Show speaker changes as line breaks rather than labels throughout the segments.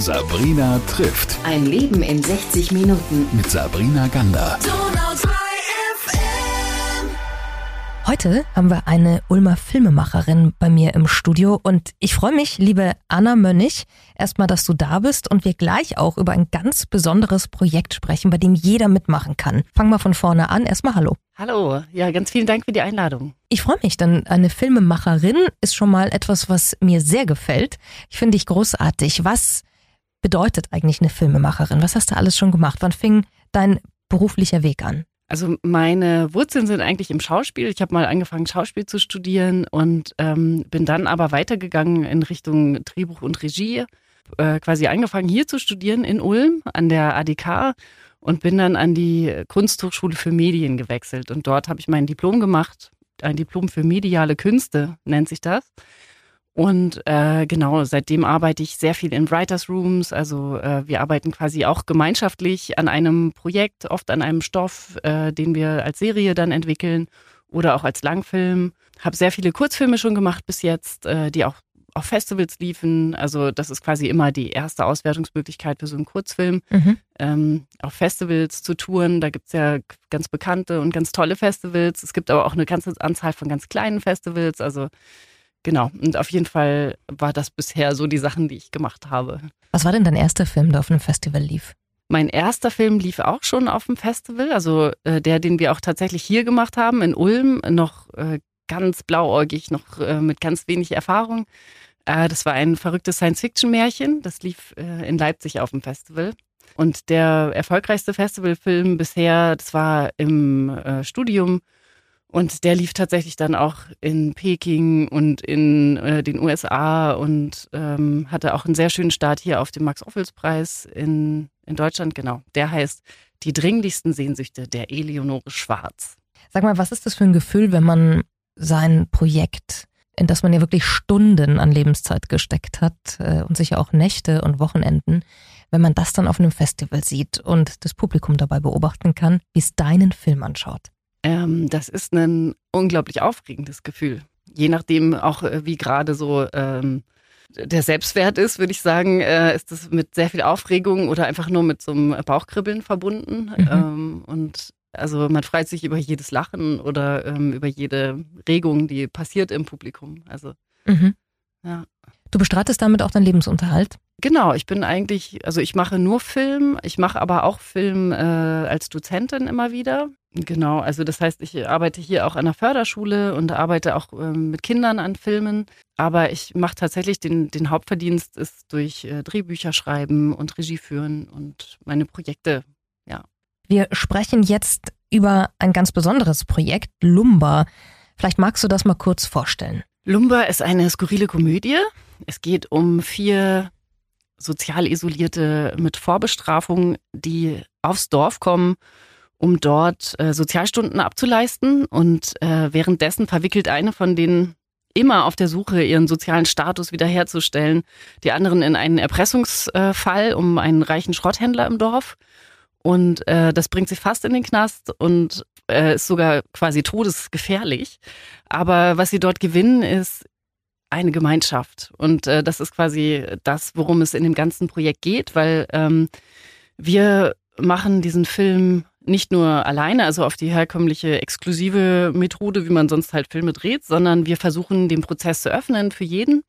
Sabrina trifft.
Ein Leben in 60 Minuten.
Mit Sabrina Gander.
Heute haben wir eine Ulmer Filmemacherin bei mir im Studio und ich freue mich, liebe Anna Mönnig, erstmal, dass du da bist und wir gleich auch über ein ganz besonderes Projekt sprechen, bei dem jeder mitmachen kann. Fang mal von vorne an. Erstmal Hallo.
Hallo, ja, ganz vielen Dank für die Einladung.
Ich freue mich, denn eine Filmemacherin ist schon mal etwas, was mir sehr gefällt. Ich finde dich großartig. Was bedeutet eigentlich eine Filmemacherin? Was hast du alles schon gemacht? Wann fing dein beruflicher Weg an?
Also meine Wurzeln sind eigentlich im Schauspiel. Ich habe mal angefangen, Schauspiel zu studieren und ähm, bin dann aber weitergegangen in Richtung Drehbuch und Regie. Äh, quasi angefangen hier zu studieren in Ulm an der ADK und bin dann an die Kunsthochschule für Medien gewechselt. Und dort habe ich mein Diplom gemacht, ein Diplom für mediale Künste nennt sich das. Und äh, genau, seitdem arbeite ich sehr viel in Writers Rooms. Also äh, wir arbeiten quasi auch gemeinschaftlich an einem Projekt, oft an einem Stoff, äh, den wir als Serie dann entwickeln oder auch als Langfilm. Habe sehr viele Kurzfilme schon gemacht bis jetzt, äh, die auch auf Festivals liefen. Also das ist quasi immer die erste Auswertungsmöglichkeit für so einen Kurzfilm. Mhm. Ähm, auf Festivals zu touren, da gibt's ja ganz bekannte und ganz tolle Festivals. Es gibt aber auch eine ganze Anzahl von ganz kleinen Festivals. Also Genau, und auf jeden Fall war das bisher so die Sachen, die ich gemacht habe.
Was war denn dein erster Film, der auf einem Festival lief?
Mein erster Film lief auch schon auf dem Festival, also äh, der, den wir auch tatsächlich hier gemacht haben, in Ulm, noch äh, ganz blauäugig, noch äh, mit ganz wenig Erfahrung. Äh, das war ein verrücktes Science-Fiction-Märchen, das lief äh, in Leipzig auf dem Festival. Und der erfolgreichste Festivalfilm bisher, das war im äh, Studium und der lief tatsächlich dann auch in Peking und in äh, den USA und ähm, hatte auch einen sehr schönen Start hier auf dem Max-Ophüls-Preis in, in Deutschland. Genau, der heißt Die dringlichsten Sehnsüchte der Eleonore Schwarz.
Sag mal, was ist das für ein Gefühl, wenn man sein Projekt, in das man ja wirklich Stunden an Lebenszeit gesteckt hat äh, und sicher auch Nächte und Wochenenden, wenn man das dann auf einem Festival sieht und das Publikum dabei beobachten kann, wie es deinen Film anschaut?
Ähm, das ist ein unglaublich aufregendes Gefühl. Je nachdem auch, äh, wie gerade so ähm, der Selbstwert ist, würde ich sagen, äh, ist das mit sehr viel Aufregung oder einfach nur mit so einem Bauchkribbeln verbunden. Mhm. Ähm, und also man freut sich über jedes Lachen oder ähm, über jede Regung, die passiert im Publikum. Also mhm.
ja. Du bestreitest damit auch deinen Lebensunterhalt?
Genau, ich bin eigentlich, also ich mache nur Film, ich mache aber auch Film äh, als Dozentin immer wieder. Genau, also das heißt, ich arbeite hier auch an der Förderschule und arbeite auch äh, mit Kindern an Filmen. Aber ich mache tatsächlich den, den Hauptverdienst ist durch äh, Drehbücher schreiben und Regie führen und meine Projekte, ja.
Wir sprechen jetzt über ein ganz besonderes Projekt, Lumba. Vielleicht magst du das mal kurz vorstellen.
Lumba ist eine skurrile Komödie. Es geht um vier sozial isolierte mit Vorbestrafung, die aufs Dorf kommen, um dort äh, Sozialstunden abzuleisten. Und äh, währenddessen verwickelt eine von denen immer auf der Suche, ihren sozialen Status wiederherzustellen, die anderen in einen Erpressungsfall um einen reichen Schrotthändler im Dorf. Und äh, das bringt sie fast in den Knast und äh, ist sogar quasi todesgefährlich. Aber was sie dort gewinnen, ist eine Gemeinschaft. Und äh, das ist quasi das, worum es in dem ganzen Projekt geht, weil ähm, wir machen diesen Film nicht nur alleine, also auf die herkömmliche exklusive Methode, wie man sonst halt Filme dreht, sondern wir versuchen den Prozess zu öffnen für jeden.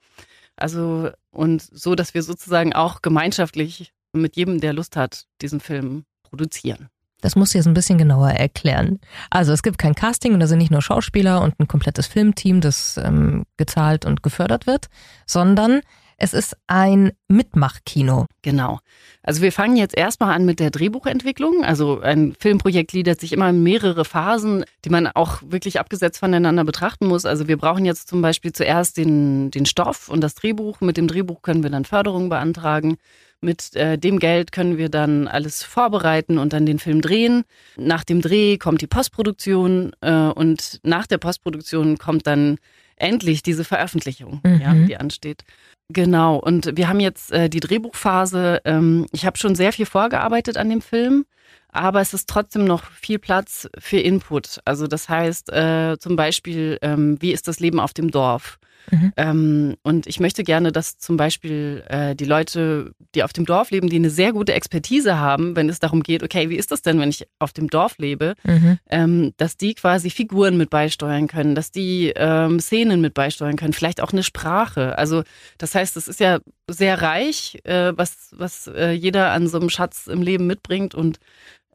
Also und so, dass wir sozusagen auch gemeinschaftlich mit jedem, der Lust hat, diesen Film produzieren.
Das musst du jetzt ein bisschen genauer erklären. Also es gibt kein Casting und da sind nicht nur Schauspieler und ein komplettes Filmteam, das ähm, gezahlt und gefördert wird, sondern es ist ein Mitmachkino.
Genau. Also wir fangen jetzt erstmal an mit der Drehbuchentwicklung. Also ein Filmprojekt gliedert sich immer in mehrere Phasen, die man auch wirklich abgesetzt voneinander betrachten muss. Also wir brauchen jetzt zum Beispiel zuerst den, den Stoff und das Drehbuch. Mit dem Drehbuch können wir dann Förderung beantragen. Mit äh, dem Geld können wir dann alles vorbereiten und dann den Film drehen. Nach dem Dreh kommt die Postproduktion äh, und nach der Postproduktion kommt dann endlich diese Veröffentlichung, mhm. ja, die ansteht. Genau, und wir haben jetzt äh, die Drehbuchphase. Ähm, ich habe schon sehr viel vorgearbeitet an dem Film, aber es ist trotzdem noch viel Platz für Input. Also das heißt äh, zum Beispiel, ähm, wie ist das Leben auf dem Dorf?
Mhm.
Ähm, und ich möchte gerne, dass zum Beispiel äh, die Leute, die auf dem Dorf leben, die eine sehr gute Expertise haben, wenn es darum geht, okay, wie ist das denn, wenn ich auf dem Dorf lebe,
Mhm.
ähm, dass die quasi Figuren mit beisteuern können, dass die ähm, Szenen mit beisteuern können, vielleicht auch eine Sprache. Also das heißt, es ist ja sehr reich, äh, was, was äh, jeder an so einem Schatz im Leben mitbringt und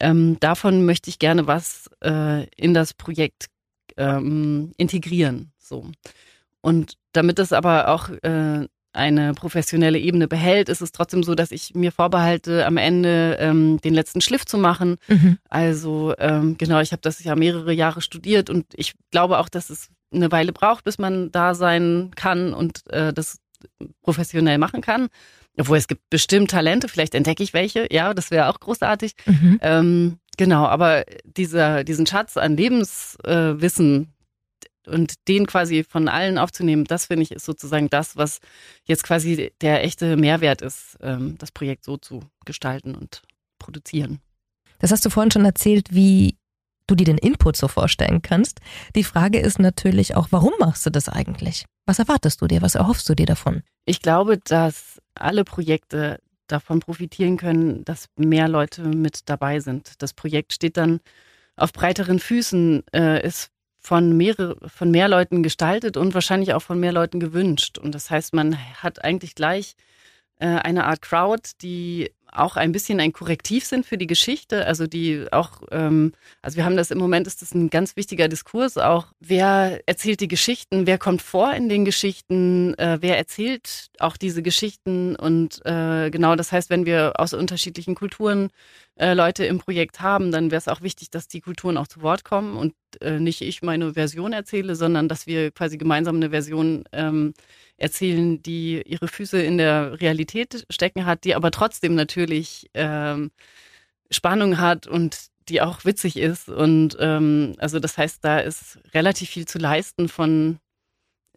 ähm, davon möchte ich gerne was äh, in das Projekt ähm, integrieren. So. Und damit es aber auch äh, eine professionelle Ebene behält, ist es trotzdem so, dass ich mir vorbehalte, am Ende ähm, den letzten Schliff zu machen.
Mhm.
Also ähm, genau, ich habe das ja mehrere Jahre studiert und ich glaube auch, dass es eine Weile braucht, bis man da sein kann und äh, das professionell machen kann. Obwohl es gibt bestimmt Talente, vielleicht entdecke ich welche, ja, das wäre auch großartig.
Mhm.
Ähm, genau, aber dieser, diesen Schatz an Lebenswissen äh, und den quasi von allen aufzunehmen, das finde ich ist sozusagen das, was jetzt quasi der echte Mehrwert ist, ähm, das Projekt so zu gestalten und produzieren.
Das hast du vorhin schon erzählt, wie du dir den Input so vorstellen kannst. Die Frage ist natürlich auch, warum machst du das eigentlich? Was erwartest du dir? Was erhoffst du dir davon?
Ich glaube, dass alle Projekte davon profitieren können, dass mehr Leute mit dabei sind. Das Projekt steht dann auf breiteren Füßen, äh, ist von, mehrere, von mehr Leuten gestaltet und wahrscheinlich auch von mehr Leuten gewünscht. Und das heißt, man hat eigentlich gleich äh, eine Art Crowd, die auch ein bisschen ein Korrektiv sind für die Geschichte, also die auch, ähm, also wir haben das im Moment, ist das ein ganz wichtiger Diskurs auch, wer erzählt die Geschichten, wer kommt vor in den Geschichten, äh, wer erzählt auch diese Geschichten? Und äh, genau, das heißt, wenn wir aus unterschiedlichen Kulturen äh, Leute im Projekt haben, dann wäre es auch wichtig, dass die Kulturen auch zu Wort kommen und äh, nicht ich meine Version erzähle, sondern dass wir quasi gemeinsam eine Version ähm, erzählen, die ihre Füße in der Realität stecken hat, die aber trotzdem natürlich ähm, Spannung hat und die auch witzig ist. Und ähm, also das heißt, da ist relativ viel zu leisten von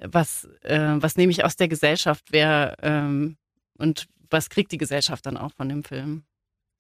was, äh, was nehme ich aus der Gesellschaft, wer ähm, und was kriegt die Gesellschaft dann auch von dem Film.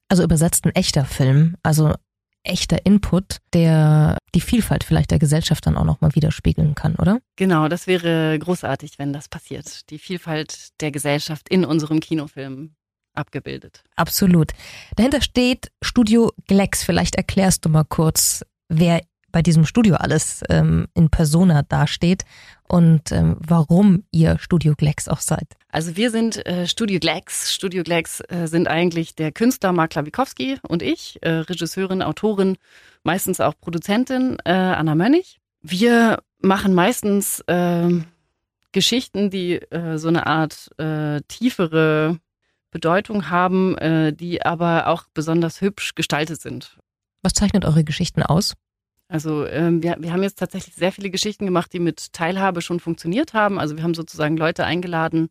Also übersetzt ein echter Film, also echter Input, der die Vielfalt vielleicht der Gesellschaft dann auch nochmal widerspiegeln kann, oder?
Genau, das wäre großartig, wenn das passiert. Die Vielfalt der Gesellschaft in unserem Kinofilm abgebildet.
Absolut. Dahinter steht Studio Glex. Vielleicht erklärst du mal kurz, wer bei diesem Studio alles ähm, in Persona dasteht und ähm, warum ihr Studio Glex auch seid.
Also wir sind äh, Studio Glex. Studio Glex äh, sind eigentlich der Künstler Mark Klawikowski und ich, äh, Regisseurin, Autorin, meistens auch Produzentin äh, Anna Mönnig. Wir machen meistens äh, Geschichten, die äh, so eine Art äh, tiefere Bedeutung haben, die aber auch besonders hübsch gestaltet sind.
Was zeichnet eure Geschichten aus?
Also ähm, wir, wir haben jetzt tatsächlich sehr viele Geschichten gemacht, die mit Teilhabe schon funktioniert haben. Also wir haben sozusagen Leute eingeladen,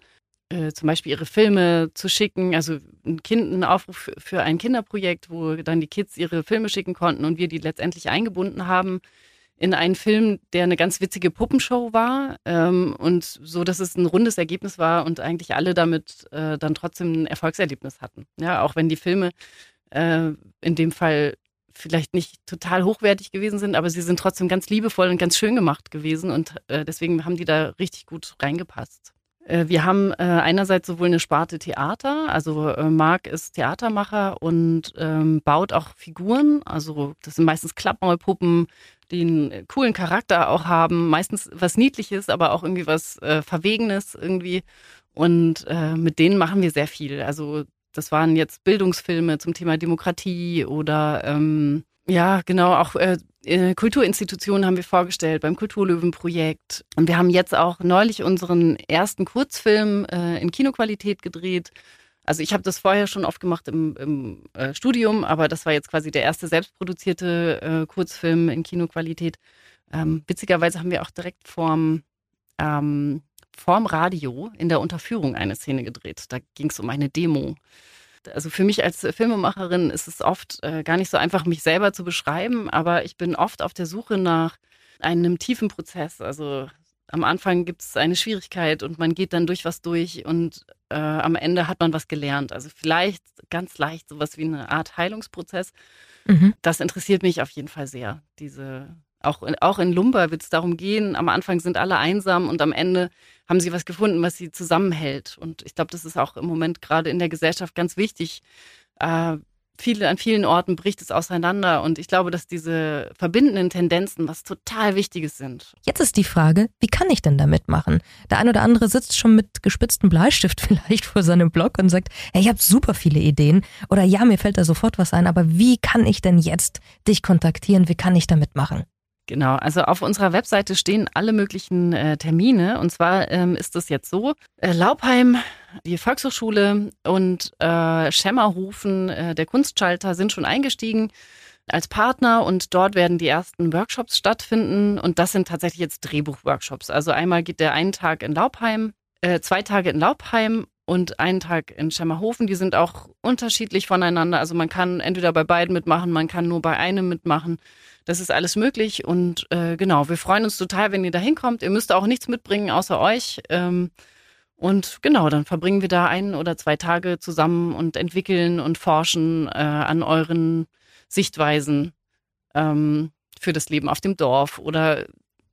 äh, zum Beispiel ihre Filme zu schicken. Also ein, kind, ein Aufruf für ein Kinderprojekt, wo dann die Kids ihre Filme schicken konnten und wir die letztendlich eingebunden haben in einen Film, der eine ganz witzige Puppenshow war ähm, und so, dass es ein rundes Ergebnis war und eigentlich alle damit äh, dann trotzdem ein Erfolgserlebnis hatten. Ja, auch wenn die Filme äh, in dem Fall vielleicht nicht total hochwertig gewesen sind, aber sie sind trotzdem ganz liebevoll und ganz schön gemacht gewesen und äh, deswegen haben die da richtig gut reingepasst. Äh, wir haben äh, einerseits sowohl eine Sparte Theater, also äh, Marc ist Theatermacher und ähm, baut auch Figuren, also das sind meistens Klappmaulpuppen, die einen coolen Charakter auch haben, meistens was Niedliches, aber auch irgendwie was äh, Verwegenes irgendwie und äh, mit denen machen wir sehr viel. Also das waren jetzt Bildungsfilme zum Thema Demokratie oder ähm, ja, genau, auch äh, Kulturinstitutionen haben wir vorgestellt beim Kulturlöwenprojekt. Und wir haben jetzt auch neulich unseren ersten Kurzfilm äh, in Kinoqualität gedreht. Also ich habe das vorher schon oft gemacht im, im äh, Studium, aber das war jetzt quasi der erste selbstproduzierte äh, Kurzfilm in Kinoqualität. Ähm, witzigerweise haben wir auch direkt vorm, ähm, vorm Radio in der Unterführung eine Szene gedreht. Da ging es um eine Demo. Also für mich als Filmemacherin ist es oft äh, gar nicht so einfach, mich selber zu beschreiben, aber ich bin oft auf der Suche nach einem tiefen Prozess. Also am Anfang gibt es eine Schwierigkeit und man geht dann durch was durch und äh, am Ende hat man was gelernt. Also vielleicht ganz leicht sowas wie eine Art Heilungsprozess.
Mhm.
Das interessiert mich auf jeden Fall sehr, diese Auch, auch in Lumba wird es darum gehen, am Anfang sind alle einsam und am Ende haben sie was gefunden, was sie zusammenhält. Und ich glaube, das ist auch im Moment gerade in der Gesellschaft ganz wichtig, äh, viele, an vielen Orten bricht es auseinander und ich glaube, dass diese verbindenden Tendenzen was total Wichtiges sind.
Jetzt ist die Frage, wie kann ich denn da mitmachen? Der ein oder andere sitzt schon mit gespitztem Bleistift vielleicht vor seinem Blog und sagt, hey, ich habe super viele Ideen oder ja, mir fällt da sofort was ein, aber wie kann ich denn jetzt dich kontaktieren? Wie kann ich da mitmachen?
Genau, also auf unserer Webseite stehen alle möglichen äh, Termine. Und zwar ähm, ist es jetzt so, äh, Laubheim, die Volkshochschule und äh, Schemmerhofen, äh, der Kunstschalter, sind schon eingestiegen als Partner und dort werden die ersten Workshops stattfinden. Und das sind tatsächlich jetzt Drehbuchworkshops. Also einmal geht der einen Tag in Laubheim, äh, zwei Tage in Laubheim und einen Tag in Schemmerhofen. Die sind auch unterschiedlich voneinander. Also man kann entweder bei beiden mitmachen, man kann nur bei einem mitmachen. Das ist alles möglich und äh, genau, wir freuen uns total, wenn ihr da hinkommt. Ihr müsst auch nichts mitbringen außer euch. Ähm, und genau, dann verbringen wir da ein oder zwei Tage zusammen und entwickeln und forschen äh, an euren Sichtweisen ähm, für das Leben auf dem Dorf oder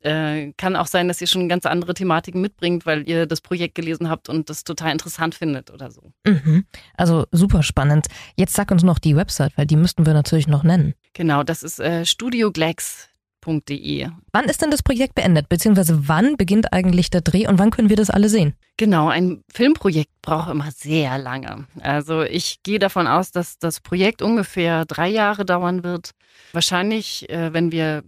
äh, kann auch sein, dass ihr schon ganz andere Thematiken mitbringt, weil ihr das Projekt gelesen habt und das total interessant findet oder so.
Mhm. Also super spannend. Jetzt sag uns noch die Website, weil die müssten wir natürlich noch nennen.
Genau, das ist äh, studioglex.de.
Wann ist denn das Projekt beendet? Beziehungsweise wann beginnt eigentlich der Dreh und wann können wir das alle sehen?
Genau, ein Filmprojekt braucht immer sehr lange. Also ich gehe davon aus, dass das Projekt ungefähr drei Jahre dauern wird. Wahrscheinlich, äh, wenn wir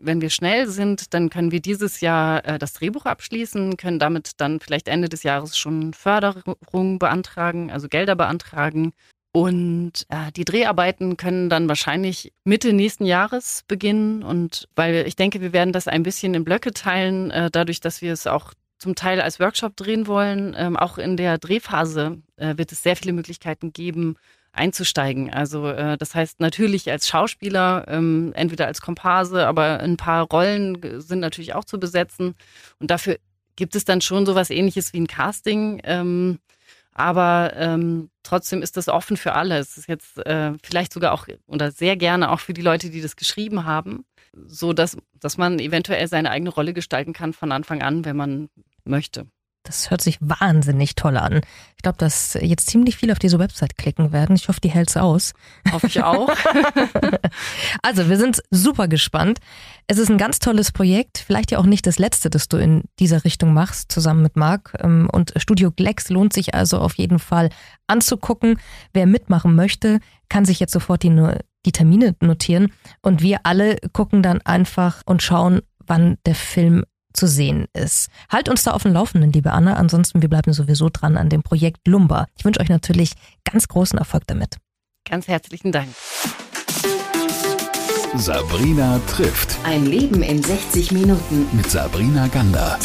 wenn wir schnell sind, dann können wir dieses Jahr äh, das Drehbuch abschließen, können damit dann vielleicht Ende des Jahres schon Förderung beantragen, also Gelder beantragen. Und äh, die Dreharbeiten können dann wahrscheinlich Mitte nächsten Jahres beginnen. Und weil ich denke, wir werden das ein bisschen in Blöcke teilen, äh, dadurch, dass wir es auch zum Teil als Workshop drehen wollen. Ähm, auch in der Drehphase äh, wird es sehr viele Möglichkeiten geben, einzusteigen. Also äh, das heißt natürlich als Schauspieler, ähm, entweder als Komparse, aber ein paar Rollen sind natürlich auch zu besetzen. Und dafür gibt es dann schon sowas ähnliches wie ein Casting. Ähm, aber ähm, trotzdem ist das offen für alle. Es ist jetzt äh, vielleicht sogar auch oder sehr gerne auch für die Leute, die das geschrieben haben, so dass, dass man eventuell seine eigene Rolle gestalten kann von Anfang an, wenn man möchte.
Das hört sich wahnsinnig toll an. Ich glaube, dass jetzt ziemlich viel auf diese Website klicken werden. Ich hoffe, die hält's aus.
Hoffe ich auch.
also, wir sind super gespannt. Es ist ein ganz tolles Projekt. Vielleicht ja auch nicht das letzte, das du in dieser Richtung machst, zusammen mit Marc. Ähm, und Studio Glex lohnt sich also auf jeden Fall anzugucken. Wer mitmachen möchte, kann sich jetzt sofort die, die Termine notieren. Und wir alle gucken dann einfach und schauen, wann der Film zu sehen ist. Halt uns da auf dem Laufenden, liebe Anna. Ansonsten, wir bleiben sowieso dran an dem Projekt Lumba. Ich wünsche euch natürlich ganz großen Erfolg damit.
Ganz herzlichen Dank.
Sabrina trifft.
Ein Leben in 60 Minuten.
Mit Sabrina Gander.